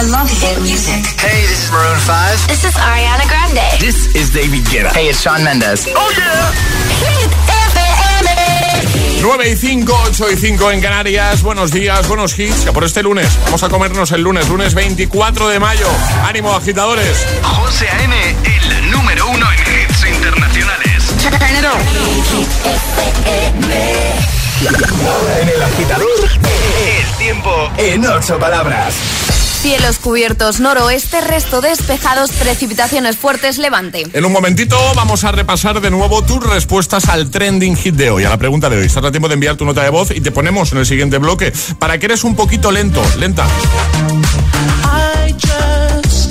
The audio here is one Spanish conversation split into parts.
I love hit music. Hey, this is Maroon 5. This is Ariana Grande. This is David Guetta. Hey, it's Shawn Mendes. Oh yeah. Hit FM. 9 y 5, 8 y 5 en Canarias. Buenos días, buenos hits. Ya por este lunes. Vamos a comernos el lunes, lunes 24 de mayo. Ánimo, agitadores. José A.M., el número uno en hits internacionales. En el agitador, el tiempo en ocho palabras. Cielos cubiertos noroeste, resto despejados, precipitaciones fuertes, levante. En un momentito vamos a repasar de nuevo tus respuestas al trending hit de hoy, a la pregunta de hoy. Estás a tiempo de enviar tu nota de voz y te ponemos en el siguiente bloque para que eres un poquito lento, lenta. I just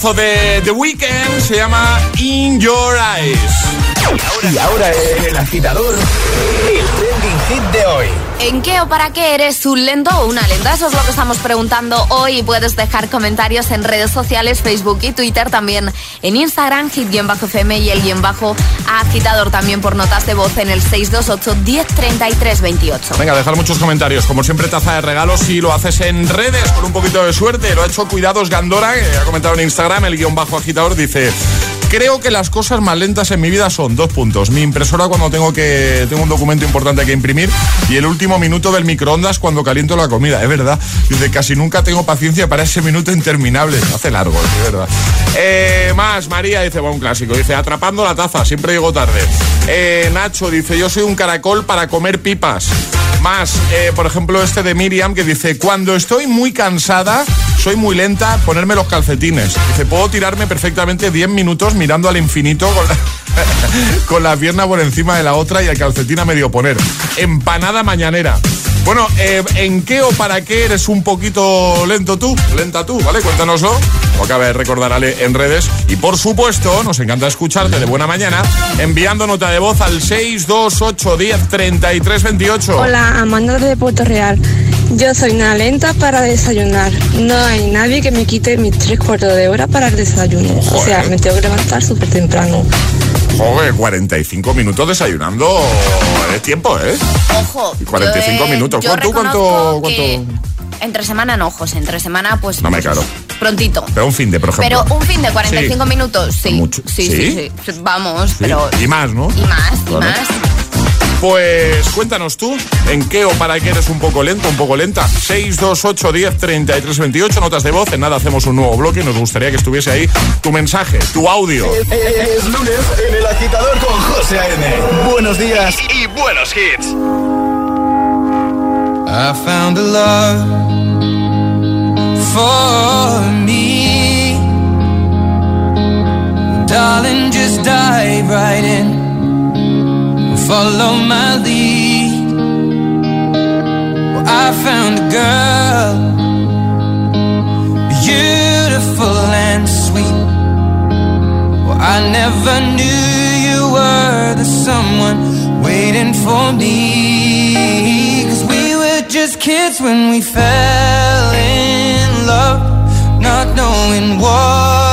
Temazo de The Weeknd se llama In Your Eyes. Y ahora en el agitador, ¿En qué o para qué eres un lento o una lenta? Eso es lo que estamos preguntando hoy puedes dejar comentarios en redes sociales, Facebook y Twitter, también en Instagram, hit-fm y el guion bajo agitador también por notas de voz en el 628 1033 28. Venga, dejar muchos comentarios. Como siempre, taza de regalos si lo haces en redes con un poquito de suerte. Lo ha hecho Cuidados Gandora, que ha comentado en Instagram, el guion bajo agitador, dice... Creo que las cosas más lentas en mi vida son dos puntos. Mi impresora cuando tengo que tengo un documento importante que imprimir y el último minuto del microondas cuando caliento la comida. Es verdad. Dice, casi nunca tengo paciencia para ese minuto interminable. Hace largo, es verdad. Eh, más, María dice, va un clásico. Dice, atrapando la taza, siempre llego tarde. Eh, Nacho dice, yo soy un caracol para comer pipas. Más, eh, por ejemplo, este de Miriam que dice, cuando estoy muy cansada, soy muy lenta, ponerme los calcetines. Dice, puedo tirarme perfectamente 10 minutos mirando al infinito con la, con la pierna por encima de la otra y el calcetín a medio poner. Empanada mañanera. Bueno, eh, ¿en qué o para qué eres un poquito lento tú? Lenta tú, ¿vale? Cuéntanoslo. Lo acaba de recordar Ale en redes. Y por supuesto, nos encanta escucharte de buena mañana enviando nota de voz al 628 10 33 28. Hola, Amanda de Puerto Real. Yo soy una lenta para desayunar. No hay nadie que me quite mis tres cuartos de hora para el desayuno. O sea, me tengo que levantar súper temprano. Joder, 45 minutos desayunando es tiempo, ¿eh? Ojo. Y 45 yo, eh, minutos. yo ¿Cuánto- cuánto- Entre semana no, José. Entre semana, pues. No me claro. Prontito. Pero un fin de, por ejemplo. Pero un fin de 45 Sí. minutos, sí. Mucho. Sí, ¿Sí? sí, sí, Vamos, pero. Y más, ¿no? Y más, y más. Pues cuéntanos tú, ¿en qué o para qué eres un poco lento, un poco lenta? 628 10 33 28, notas de voz. En nada hacemos un nuevo bloque y nos gustaría que estuviese ahí tu mensaje, tu audio. Es lunes en el agitador con José A.M. Buenos días. Y buenos hits. I found a love for me. Darling, just dive right in. Follow my lead. Well, I found a girl, beautiful and sweet. Well, I never knew you were the someone waiting for me. Cause we were just kids when we fell in love, not knowing what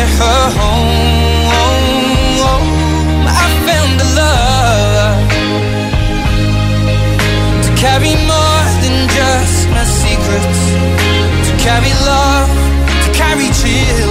Her home. I found a love to carry more than just my secrets, to carry love, to carry children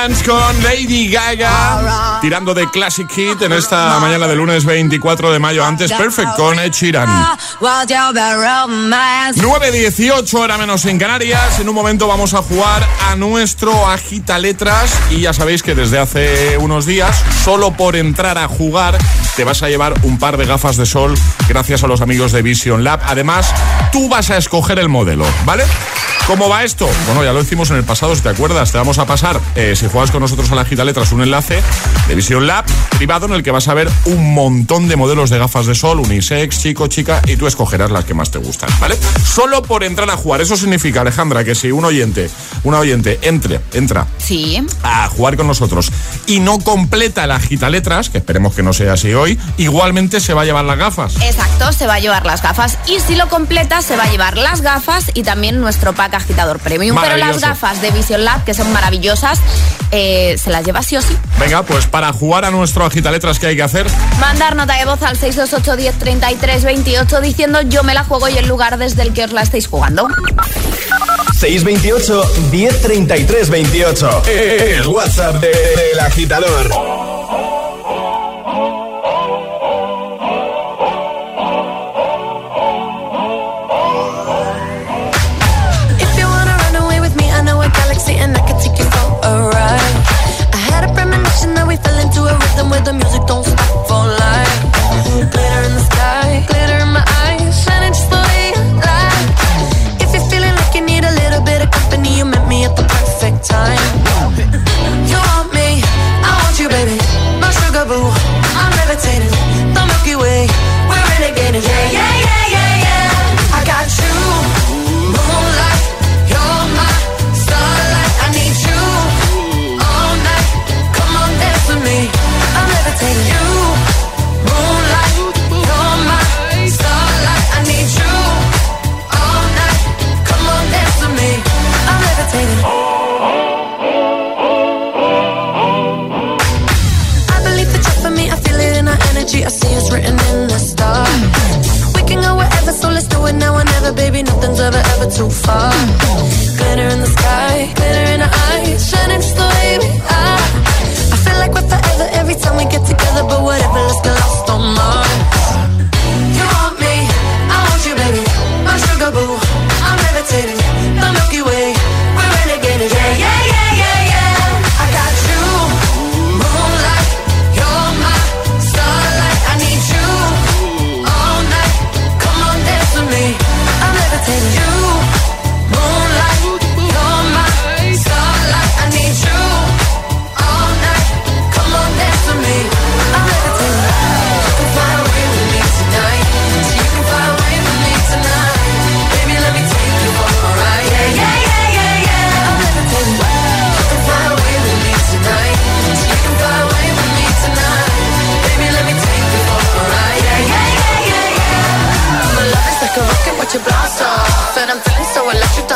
con Lady Gaga tirando de Classic Hit en esta mañana de lunes 24 de mayo. Antes Perfect con Ed Sheeran. What's your bad romance? 9.18 hora menos en Canarias. En un momento vamos a jugar a nuestro Agita Letras. Y ya sabéis que desde hace unos días, solo por entrar a jugar, te vas a llevar un par de gafas de sol gracias a los amigos de Vision Lab. Además, tú vas a escoger el modelo, ¿vale? ¿Cómo va esto? Bueno, ya lo hicimos en el pasado, si te acuerdas. Te vamos a pasar, eh, si juegas con nosotros a la Agita Letras, un enlace de Vision Lab privado en el que vas a ver un montón de modelos de gafas de sol, unisex, chico, chica, y tú escogerás las que más te gustan, ¿vale? Solo por entrar a jugar. Eso significa, Alejandra, que si un oyente, una oyente entre, entra Sí. a jugar con nosotros y no completa la Agita Letras, que esperemos que no sea así hoy, igualmente se va a llevar las gafas. Exacto, se va a llevar las gafas. Y si lo completa, se va a llevar las gafas y también nuestro pack agitador premium. Pero las gafas de Vision Lab, que son maravillosas, eh, se las lleva sí o sí. Venga, pues para jugar a nuestro Agita Letras, ¿qué hay que hacer? Mandar nota de voz al 628 10 33 28 diciendo yo me la juego y el lugar desde el que os la estáis jugando. 628 1033 28. El WhatsApp de- del agitador.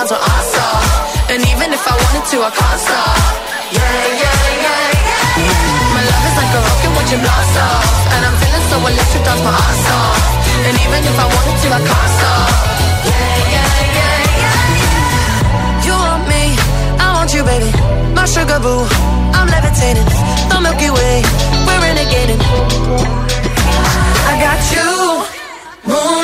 times when I saw. And even if I wanted to, I can't stop. Yeah, yeah, yeah, yeah, yeah. My love is like a rocket watching blast off. And I'm feeling so electric, that's my ass off And even if I wanted to, I can't stop. Yeah, yeah, yeah, yeah. You want me, I want you, baby. My sugar boo, I'm levitating. The Milky Way, we're renegading. I got you, moon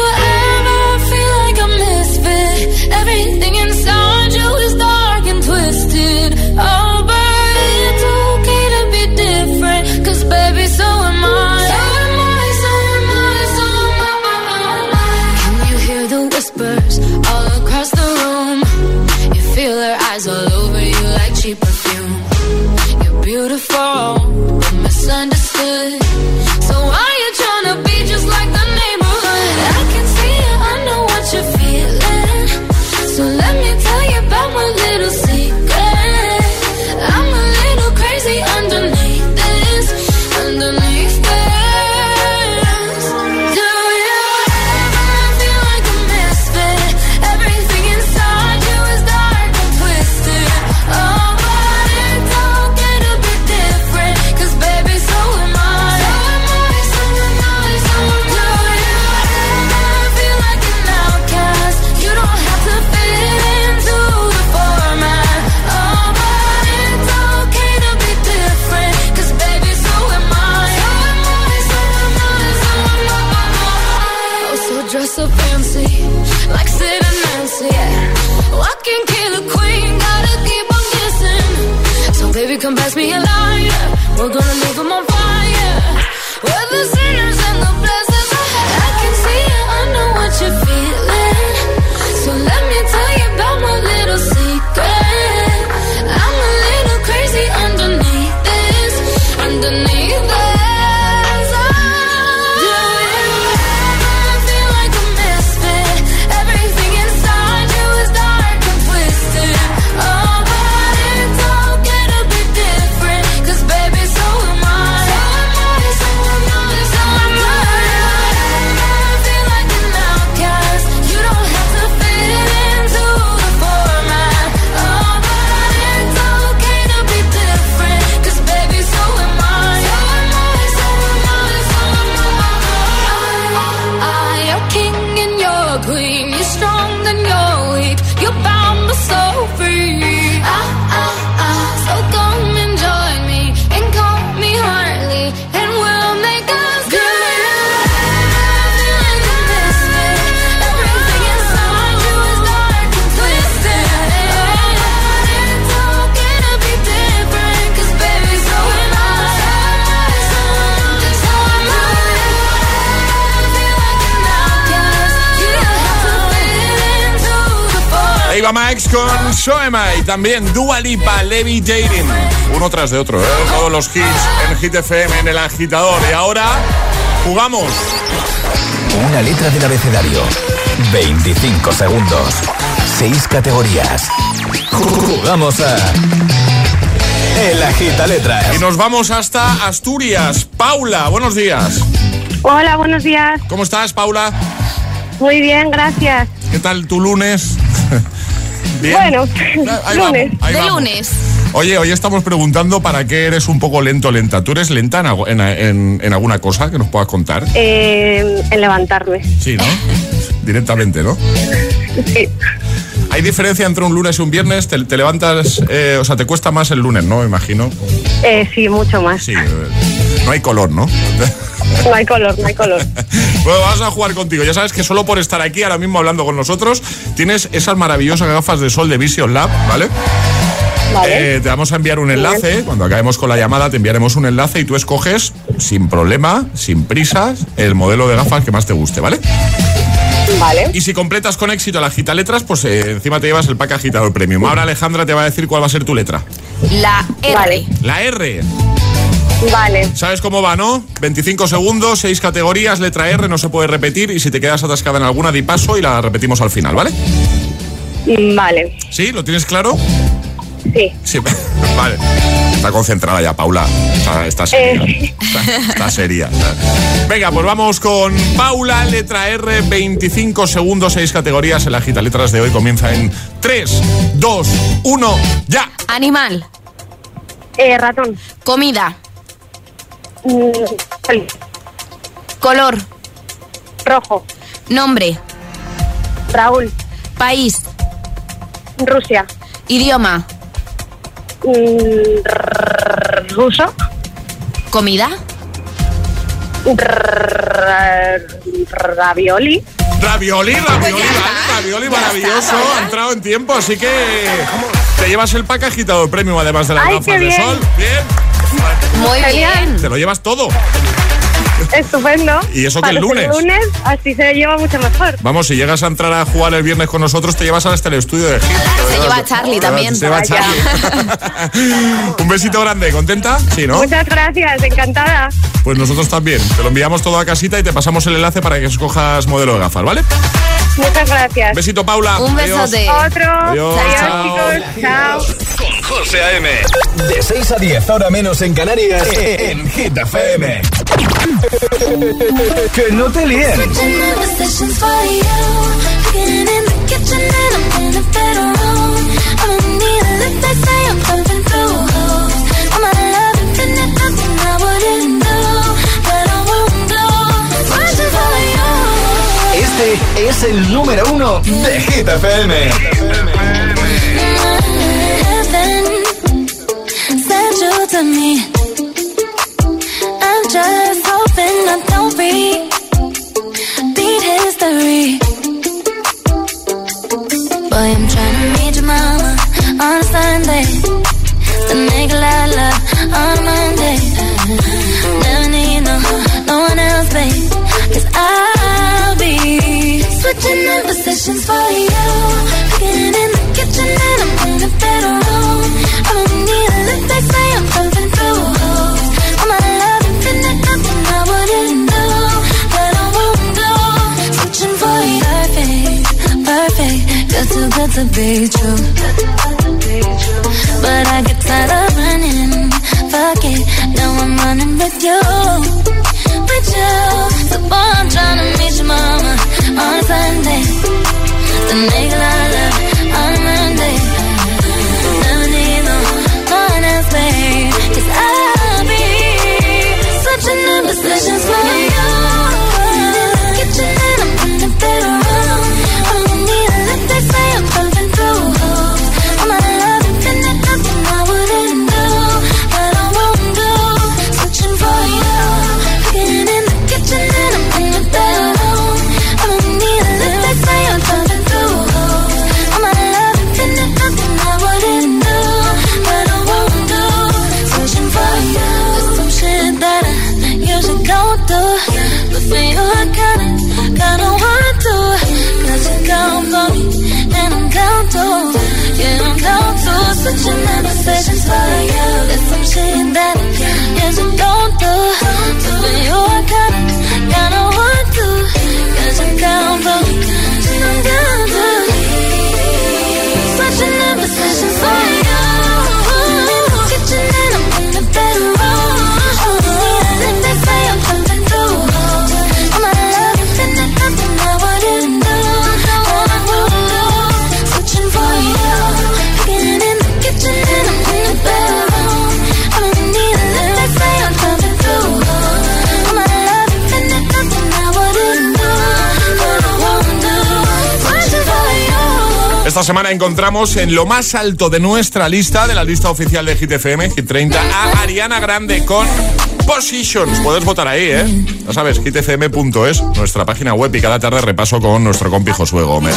Max con Soema y también Dua Lipa, Levitating. Uno tras de otro, ¿eh? Todos los hits en Hit FM, en el agitador. Y ahora jugamos. Una letra del abecedario. 25 segundos. 6 categorías. Jugamos a. El agita letras. Y nos vamos hasta Asturias. Paula, buenos días. Hola, buenos días. ¿Cómo estás, Paula? Muy bien, gracias. ¿Qué tal tu lunes? Bien. Bueno, Ahí lunes. vamos, ahí De vamos. lunes. Oye, hoy estamos preguntando para qué eres un poco lento lenta. ¿Tú eres lenta en, algo- en- en- en alguna cosa que nos puedas contar? Eh, en levantarme. Sí, ¿no? Directamente, ¿no? Sí. ¿Hay diferencia entre un lunes y un viernes? ¿Te, te levantas, eh, o sea, te cuesta más el lunes, ¿no? Me imagino. Eh, sí, mucho más. Sí, eh, no hay color, ¿no? No hay color, no hay color. Bueno, vamos a jugar contigo. Ya sabes que solo por estar aquí ahora mismo hablando con nosotros, tienes esas maravillosas gafas de sol de Vision Lab, ¿vale? Vale. Eh, te vamos a enviar un enlace. Cuando acabemos con la llamada, te enviaremos un enlace y tú escoges, sin problema, sin prisas, el modelo de gafas que más te guste, ¿vale? Vale. Y si completas con éxito la gita letras, pues eh, encima te llevas el pack agitador premium. Ahora Alejandra te va a decir cuál va a ser tu letra. La R. Vale. La R. Vale. ¿Sabes cómo va, no? 25 segundos, 6 categorías, letra R, no se puede repetir y si te quedas atascada en alguna, di paso y la repetimos al final, ¿vale? Vale. ¿Sí? ¿Lo tienes claro? Sí. Sí, vale. Está concentrada ya, Paula. Está, está seria. Eh. Está, está seria. Venga, pues vamos con Paula, letra R, 25 segundos, 6 categorías. El agita letras de hoy comienza en 3, 2, 1, ya. Animal. Eh, ratón. Comida. Mm. Color. Rojo. Nombre. Raúl. País. Rusia. Idioma. Mm, Ruso. Comida. R- Ravioli. Ravioli, Pues ravioli, vale, ravioli maravilloso. Ha entrado en tiempo, así que te llevas el pack agitador premium además de las Ay, gafas de bien. sol. Bien. Muy bien. Te lo llevas todo. Estupendo. Y eso que el lunes. así se lleva mucho mejor. Vamos, si llegas a entrar a jugar el viernes con nosotros, te llevas hasta el estudio de Hit. Se lleva a Charlie también. Se lleva. Charlie. Un besito grande, ¿contenta? Sí, ¿no? Muchas gracias, encantada. Pues nosotros también. Te lo enviamos todo a casita y te pasamos el enlace para que escojas modelo de gafas, ¿vale? Muchas gracias. Besito, Paula. Un Adiós. besote. Otro. Adiós, chao. chicos. Chao. Con José A.M. De 6 a 10, ahora menos en Canarias. En Hit FM. Que no te líen. Es el número uno de Hit FM. Central to me. I'm just hoping I don't repeat history. Boy, I'm trying to meet your mama on Sunday. To make a lot of love on a But I get tired of running. Fuck it, now I'm running with you. With you. So boy, I'm trying meet your mama on Sunday. The nigga love. Semana encontramos en lo más alto de nuestra lista, de la lista oficial de Hit FM, Hit 30, a Ariana Grande con Positions. Puedes votar ahí, ¿eh? Ya sabes, hitfm.es, nuestra página web y cada tarde repaso con nuestro compi Josué Gómez.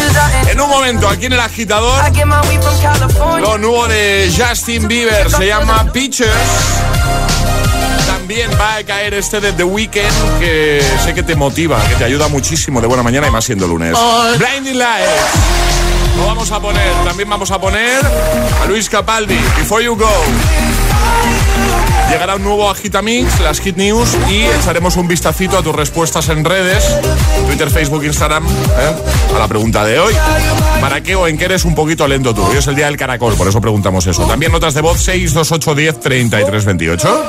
En un momento, aquí en el agitador, lo nuevo de Justin Bieber se llama Pictures. También va a caer este de The Weeknd, que sé que te motiva, que te ayuda muchísimo de buena mañana y más siendo lunes. Blinding Lights. Lo vamos a poner. También vamos a poner a Luis Capaldi, Before You Go. Llegará un nuevo Agitamix, las Hit News y echaremos un vistacito a tus respuestas en redes, Twitter, Facebook, Instagram, ¿eh? a la pregunta de hoy. ¿Para qué o en qué eres un poquito lento tú? Hoy es el día del caracol, por eso preguntamos eso. También notas de voz 628 10 33 28.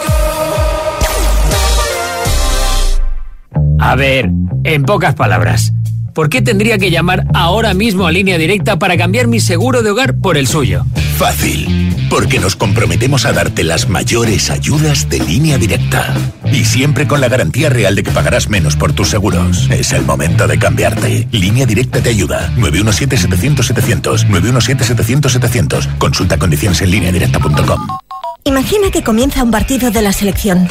A ver, en pocas palabras, ¿por qué tendría que llamar ahora mismo a línea directa para cambiar mi seguro de hogar por el suyo? Fácil, porque nos comprometemos a darte las mayores ayudas de línea directa. Y siempre con la garantía real de que pagarás menos por tus seguros. Es el momento de cambiarte. Línea directa te ayuda. 917-700-700. 917-700-700. Consulta condiciones en línea directa.com. Imagina que comienza un partido de la selección.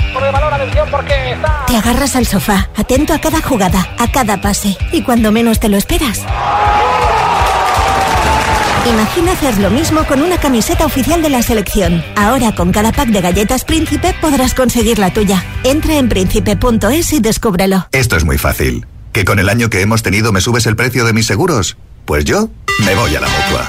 Te agarras al sofá, atento a cada jugada, a cada pase, y cuando menos te lo esperas. Imagina hacer lo mismo con una camiseta oficial de la selección. Ahora con cada pack de galletas Príncipe podrás conseguir la tuya. Entra en príncipe.es y descúbrelo. Esto es muy fácil. ¿Que con el año que hemos tenido me subes el precio de mis seguros? Pues yo me voy a la mutua.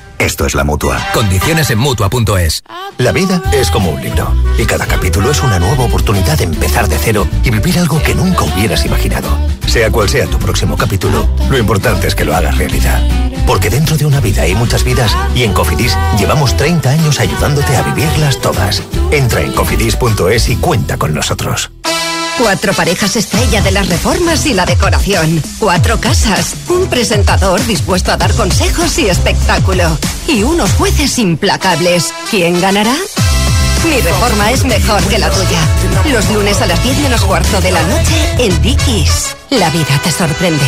Esto es la mutua. Condiciones en mutua.es. La vida es como un libro y cada capítulo es una nueva oportunidad de empezar de cero y vivir algo que nunca hubieras imaginado. Sea cual sea tu próximo capítulo, lo importante es que lo hagas realidad. Porque dentro de una vida hay muchas vidas y en Cofidis llevamos 30 años ayudándote a vivirlas todas. Entra en cofidis.es y cuenta con nosotros. Cuatro parejas estrella de las reformas y la decoración. Cuatro casas. Un presentador dispuesto a dar consejos y espectáculo. Y unos jueces implacables. ¿Quién ganará? Mi reforma es mejor que la tuya. Los lunes a las 10 menos cuarto de la noche en Dickies. La vida te sorprende.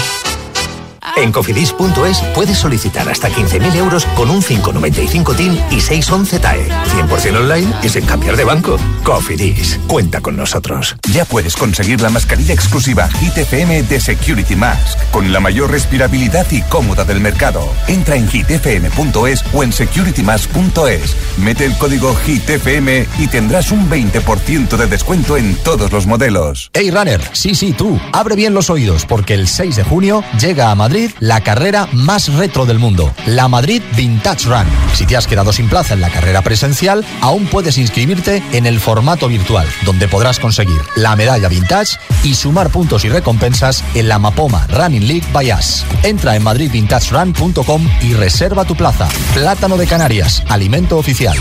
En cofidis.es puedes solicitar hasta 15.000 euros con un 595 TIN y 611 TAE. 100% online y sin cambiar de banco. Cofidis, cuenta con nosotros. Ya puedes conseguir la mascarilla exclusiva Hit FM de Security Mask, con la mayor respirabilidad y cómoda del mercado. Entra en hitfm.es o en securitymask.es. Mete el código HITFM y tendrás un 20% de descuento en todos los modelos. Hey Runner, sí, sí, tú, abre bien los oídos porque el 6 de junio llega a Madrid la carrera más retro del mundo, la Madrid Vintage Run. Si te has quedado sin plaza en la carrera presencial, aún puedes inscribirte en el formato virtual, donde podrás conseguir la medalla vintage y sumar puntos y recompensas en la Mapoma Running League by Us. Entra en madridvintagerun.com y reserva tu plaza. Plátano de Canarias, alimento oficial.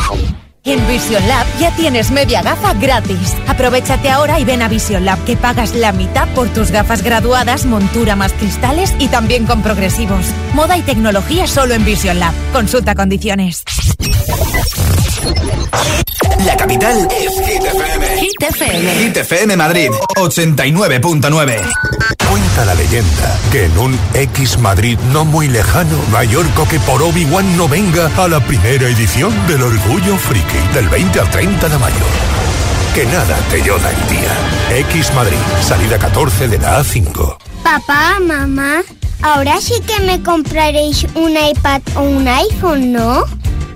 En Vision Lab ya tienes media gafa gratis. Aprovechate ahora y ven a Vision Lab que pagas la mitad por tus gafas graduadas, montura más cristales y también con progresivos. Moda y tecnología solo en Vision Lab. Consulta condiciones. La capital es Hit FM. Hit FM. Hit FM Madrid, 89.9. Cuenta la leyenda que en un X Madrid no muy lejano, mayor que por Obi-Wan no venga a la primera edición del Orgullo Friki del 20 al 30 de mayo. Que nada te lloda el día. X Madrid, salida 14 de la A5. Papá, mamá, ahora sí que me compraréis un iPad o un iPhone, ¿no?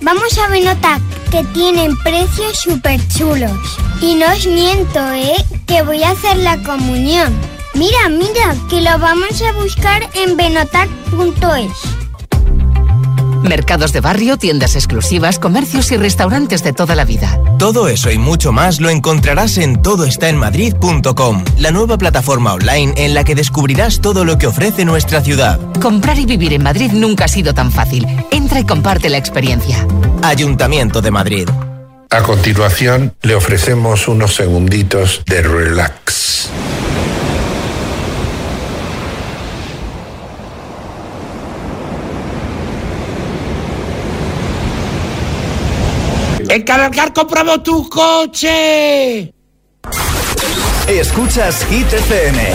Vamos a Benotac, que tienen precios súper chulos. Y no os miento, ¿eh? Que voy a hacer la comunión. Mira, mira, que lo vamos a buscar en benotac.es. Mercados de barrio, tiendas exclusivas, comercios y restaurantes de toda la vida. Todo eso y mucho más lo encontrarás en todoestaenmadrid.com, la nueva plataforma online en la que descubrirás todo lo que ofrece nuestra ciudad. Comprar y vivir en Madrid nunca ha sido tan fácil. Entra y comparte la experiencia. Ayuntamiento de Madrid. A continuación, le ofrecemos unos segunditos de relax. En Cargar compramos tu coche. Escuchas Hit FM.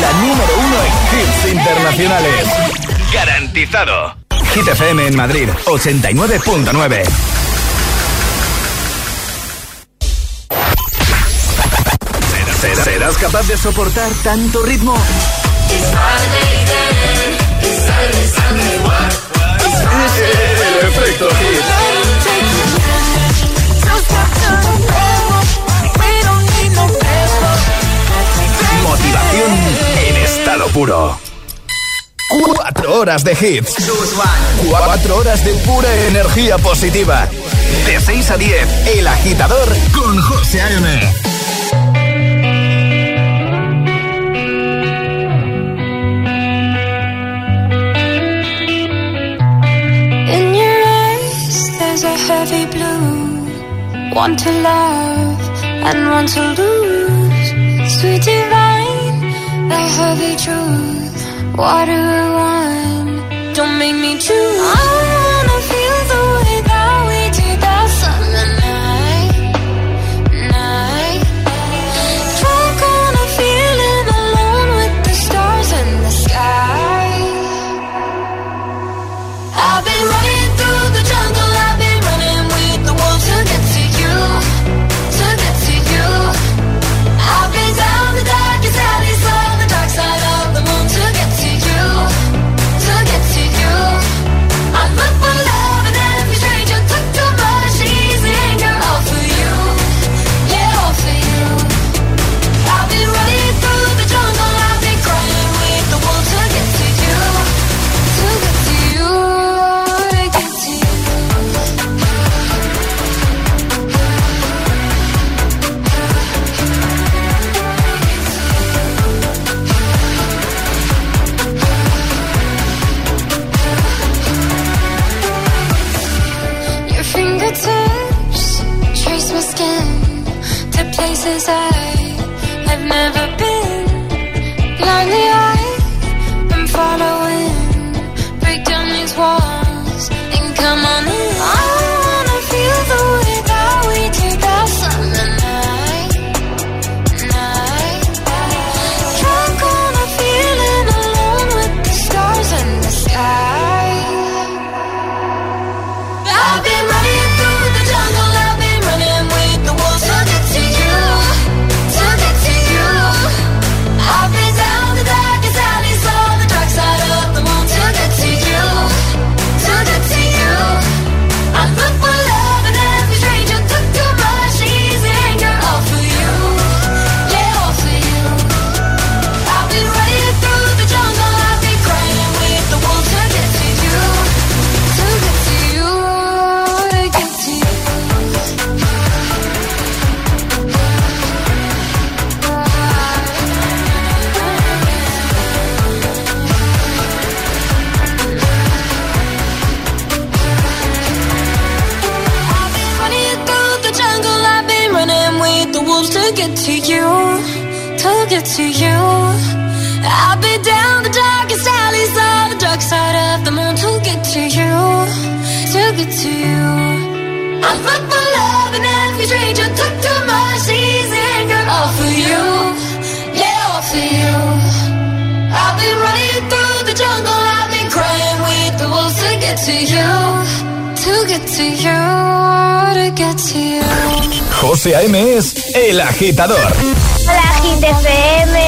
La número uno en hits internacionales. Garantizado. Hit FM en Madrid, 89.9. ¿Serás, serás capaz de soportar tanto ritmo? El efecto Motivación en estado puro. Cuatro horas de hits. Cuatro horas de pura energía positiva. De 6 a 10, El Agitador con José A.M. In your eyes, there's a heavy blue. One to love and one to lose. Sweet divine, heavy truth. Water wine, don't make me choose. To to you, to to. I put my love in every stranger, took too much easy anger. All for you, yeah, all for you. I've been running through the jungle, I've been crying with the wolves to get to you. To get to you, to get to you. José A.M. es El Agitador. Hola, Hit FM.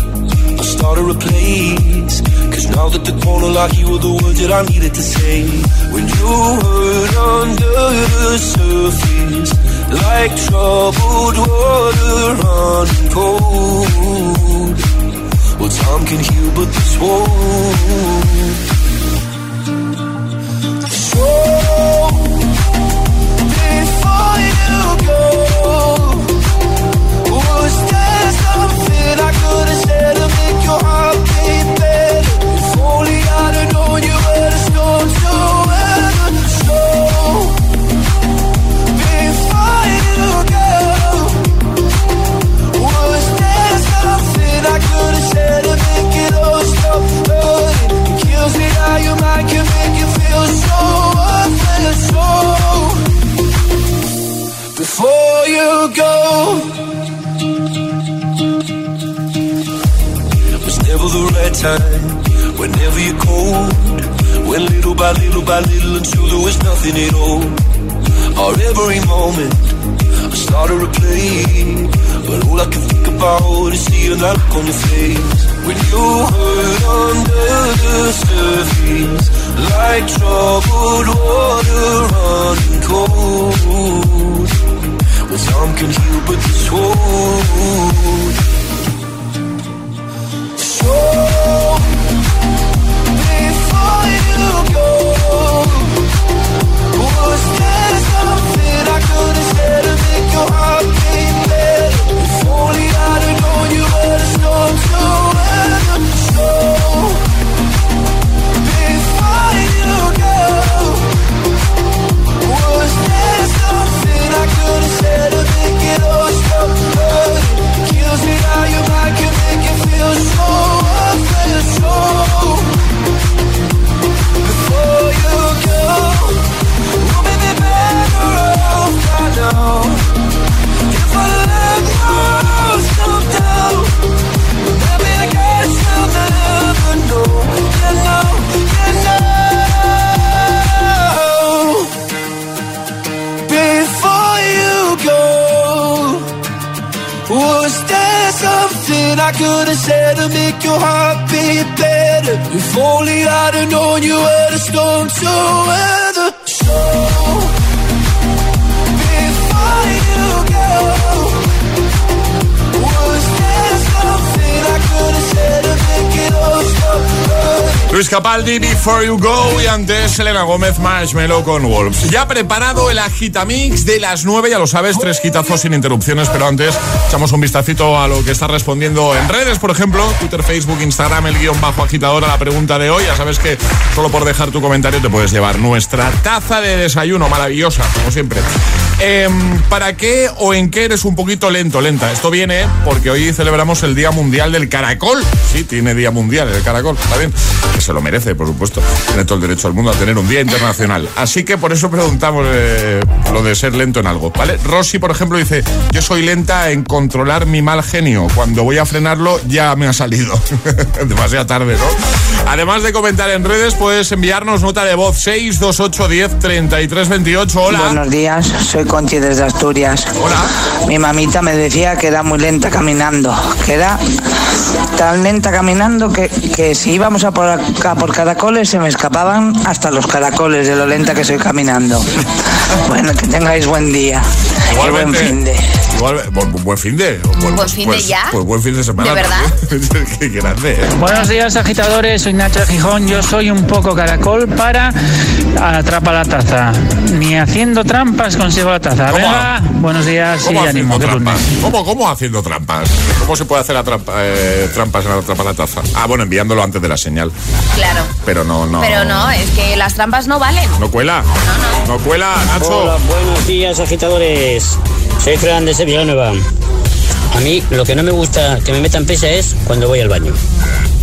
I started a place. Cause now that the corner like you were the words that I needed to say. When you hurt under the surface, like troubled water running cold. Well, time can heal, but this won't. So before you go, like troubled I could have said to make your heart beat better? Er if only I'd have known you were the storm to weather. So before you go, was there something I could have said to make it all stop? Luis Capaldi, Before You Go y antes Selena Gómez, Marshmello con Wolves. Ya preparado el agitamix de las 9, ya lo sabes, tres quitazos sin interrupciones, pero antes echamos un vistacito a lo que está respondiendo en redes, por ejemplo, Twitter, Facebook, Instagram, el guion bajo agitador a la pregunta de hoy. Ya sabes que solo por dejar tu comentario te puedes llevar nuestra taza de desayuno, maravillosa, como siempre. Em, ¿Para qué o en qué eres un poquito lento, lenta? Esto viene porque hoy celebramos el Día Mundial del Caracol. Sí, tiene Día Mundial el Caracol, está bien. Que se lo merece, por supuesto. Tiene todo el derecho al mundo a tener un día internacional. Así que por eso preguntamos eh, lo de ser lento en algo, ¿vale? Rosy, por ejemplo, dice, yo soy lenta en controlar mi mal genio. Cuando voy a frenarlo ya me ha salido. Demasiado tarde, ¿no? Además de comentar en redes, puedes enviarnos nota de voz 628 10 33 28. Hola. Buenos días, soy Conchi desde Asturias. Hola. Mi mamita me decía que era muy lenta caminando, que era tan lenta caminando que, que si íbamos a por, a por caracoles se me escapaban hasta los caracoles de lo lenta que soy caminando. Bueno, que tengáis buen día. Y buen Igualmente. fin de. Igual, bu- buen fin de. ¿Un buen fin de ya? Pues buen fin de semana. ¿De verdad? Qué grande, ¿eh? Buenos días agitadores, soy Nacho de Gijón, yo soy un poco caracol para atrapa la taza. Ni haciendo trampas consigo la taza. ¿Cómo? Venga, buenos días y ¿Cómo ánimo. trampas? ¿Cómo, ¿Cómo haciendo trampas? ¿Cómo se puede hacer la trampa- eh, trampas en la trampa la taza? Ah, bueno, enviándolo antes de la señal. Claro. Pero no, no. Pero no, es que las trampas no valen. ¿No cuela? No, cuela, Nacho. Hola, buenos días, agitadores. Soy Fran de Sevilla Nueva. A mí lo que no me gusta que me metan prisa es cuando voy al baño.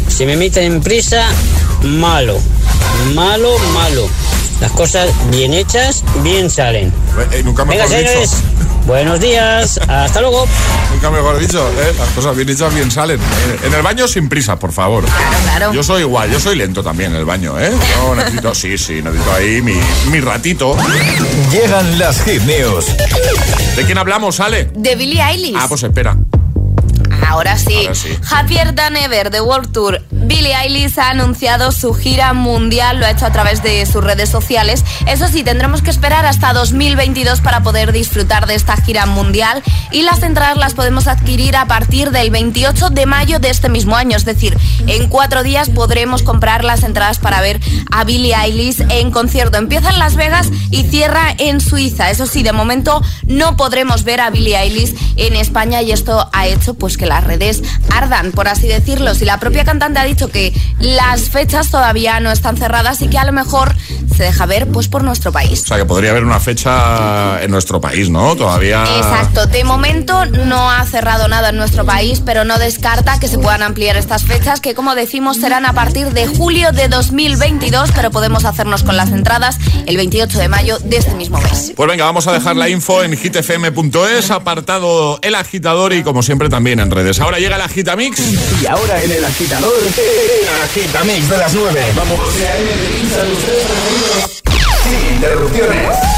Si me meten prisa, malo. Malo, malo. Las cosas bien hechas, bien salen. Eh, nunca Venga, mejor dicho. Buenos días. Hasta luego. Nunca mejor dicho, ¿eh? Las cosas bien hechas bien salen. En el baño sin prisa, por favor. claro. Yo soy igual, yo soy lento también en el baño, ¿eh? Yo necesito, sí, sí, necesito ahí mi, mi ratito. Llegan las hit news. ¿De quién hablamos, Ale? De Billie Eilish. Ah, pues espera. Ahora sí. Ahora sí. Happier Than Ever, The World Tour. Billie Eilish ha anunciado su gira mundial, lo ha hecho a través de sus redes sociales. Eso sí, tendremos que esperar hasta 2022 para poder disfrutar de esta gira mundial y las entradas las podemos adquirir a partir del 28 de mayo de este mismo año. Es decir, en cuatro días podremos comprar las entradas para ver a Billie Eilish en concierto. Empieza en Las Vegas y cierra en Suiza. Eso sí, de momento no podremos ver a Billie Eilish en España y esto ha hecho pues que las redes ardan, por así decirlo. Si la propia cantante ha dicho que las fechas todavía no están cerradas y que a lo mejor se deja ver pues por nuestro país. O sea, que podría haber una fecha en nuestro país, ¿no? Todavía. Exacto, de momento no ha cerrado nada en nuestro país, pero no descarta que se puedan ampliar estas fechas, que como decimos serán a partir de julio de 2022, pero podemos hacernos con las entradas el 28 de mayo de este mismo mes. Pues venga, vamos a dejar la info en hitfm.es, apartado El Agitador y como siempre también en redes. Ahora llega el Agitamix. Y ahora en el agitador, el agitamix de las 9. Vamos. Sin interrupciones.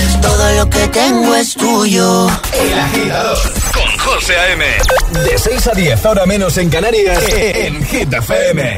todo lo que tengo es tuyo. El agitador con José A.M. De 6 a 10, ahora menos en Canarias, en Hit FM.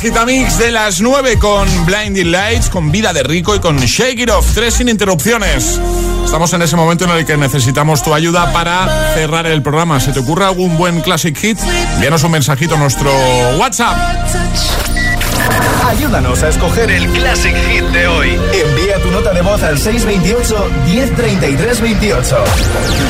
Agitamix de las 9 con Blinding Lights, con Vida de Rico y con Shake It Off, tres sin interrupciones. Estamos en ese momento en el que necesitamos tu ayuda para cerrar el programa. ¿Se te ocurre algún buen classic hit? Envíanos un mensajito a nuestro WhatsApp. Ayúdanos a escoger el Classic Hit de hoy. Envía tu nota de voz al 628 1033 28.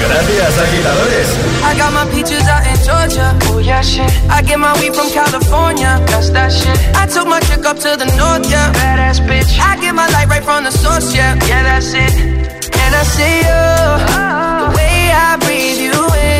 Gracias, agitadores. I got my peaches out in Georgia. Oh yeah, shit. I get my weed from California. That's that shit. I took my chick up to the north, yeah. Badass bitch. I get my light right from the source, yeah. Yeah, that's it. And I see you. The way I breathe you in.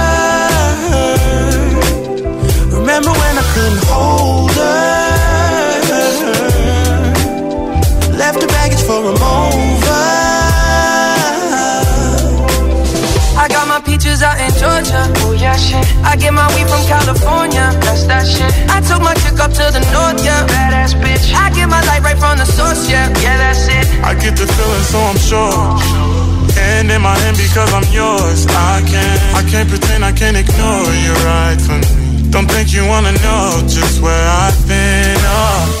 Remember when I couldn't hold her? Left the baggage for a mover. I got my peaches out in Georgia. Oh yeah, shit. I get my weed from California. That's that shit. I took my chick up to the north, yeah. Badass bitch. I get my light right from the source, yeah. Yeah, that's it. I get the feeling, so I'm sure. Hand in my hand because I'm yours. I can't, I can't pretend I can't ignore you right from me. Don't think you wanna know just where I've been. Oh,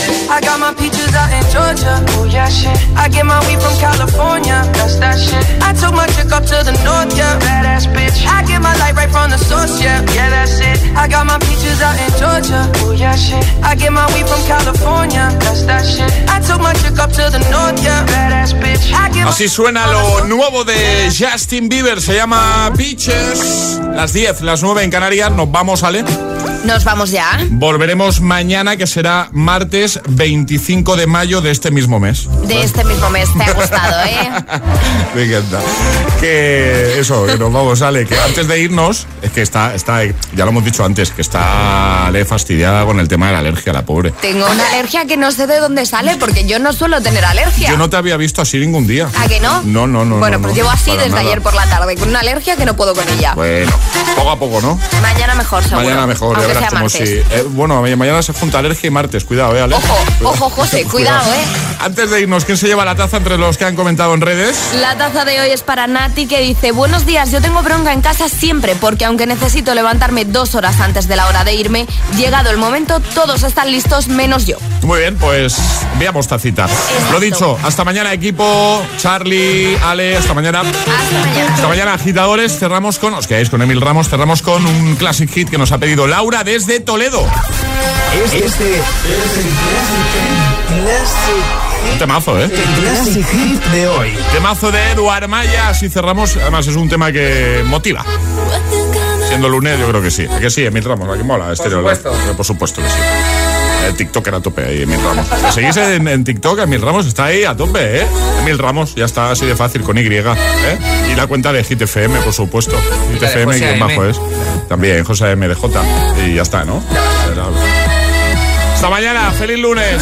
I got my peaches out in Georgia. Oh yeah, shit. I get my weed from California. That's that shit. I took my chick up to the north, yeah. Badass bitch. I get my light right from the source, yeah. Yeah, that's it. I got my peaches out in Georgia. Oh yeah, shit. I get my weed from California. That's that shit. I took my chick up to the north, yeah. Badass bitch. I get Así suena lo nuevo de Justin Bieber, se llama Beaches. Las 10, las 9 en Canarias, nos vamos, Ale. Nos vamos ya. Volveremos mañana, que será martes 25 de mayo de este mismo mes. De este mismo mes. Te ha gustado, ¿eh? Me encanta. Que eso, que nos vamos, Ale. Que antes de irnos, es que está, está, ya lo hemos dicho antes, que está Ale fastidiada con el tema de la alergia, la pobre. Tengo una alergia que no sé de dónde sale porque yo no suelo tener alergia. Yo no te había visto así ningún día. ¿A que no? No, no, no. Bueno, no, pues no, llevo así desde nada. ayer por la tarde, con una alergia que no puedo con ella. Bueno, poco a poco, ¿no? Mañana mejor, seguro. Mañana mejor, ya Aunque verás sea como martes. si. eh, bueno, mañana se junta alergia y martes, cuidado, eh, Ale. Ojo, ojo, José, cuidado, eh. Antes de irnos, ¿quién se lleva la taza entre los que han comentado en redes? La taza de hoy es para Nati que dice, buenos días, yo tengo bronca en casa siempre porque aunque necesito levantarme dos horas antes de la hora de irme, llegado el momento, todos están listos menos yo. Muy bien, pues veamos tacita. Lo dicho, hasta mañana equipo, Charlie, Ale, hasta mañana. Hasta mañana. Hasta mañana, agitadores. Cerramos con, os quedáis con Emil Ramos, cerramos con un classic hit que nos ha pedido Laura desde Toledo. Este, este es el Un temazo, ¿eh? Classic Hit de hoy. Temazo de Eduard Maya, así cerramos. Además, es un tema que motiva. Siendo lunes, yo creo que sí. ¿A que sí, Emil Ramos? ¿A que mola? Por supuesto. Por supuesto que sí. El TikTok era a tope ahí, Emil Ramos. Seguís en, en, TikTok, Emil Ramos está ahí a tope, ¿eh? Emil Ramos, ya está así de fácil con Y. ¿eh? Y la cuenta de GTFM, por supuesto. GTFM y bajo es. También, José MDJ. Y ya está, ¿no? Hasta mañana, feliz lunes.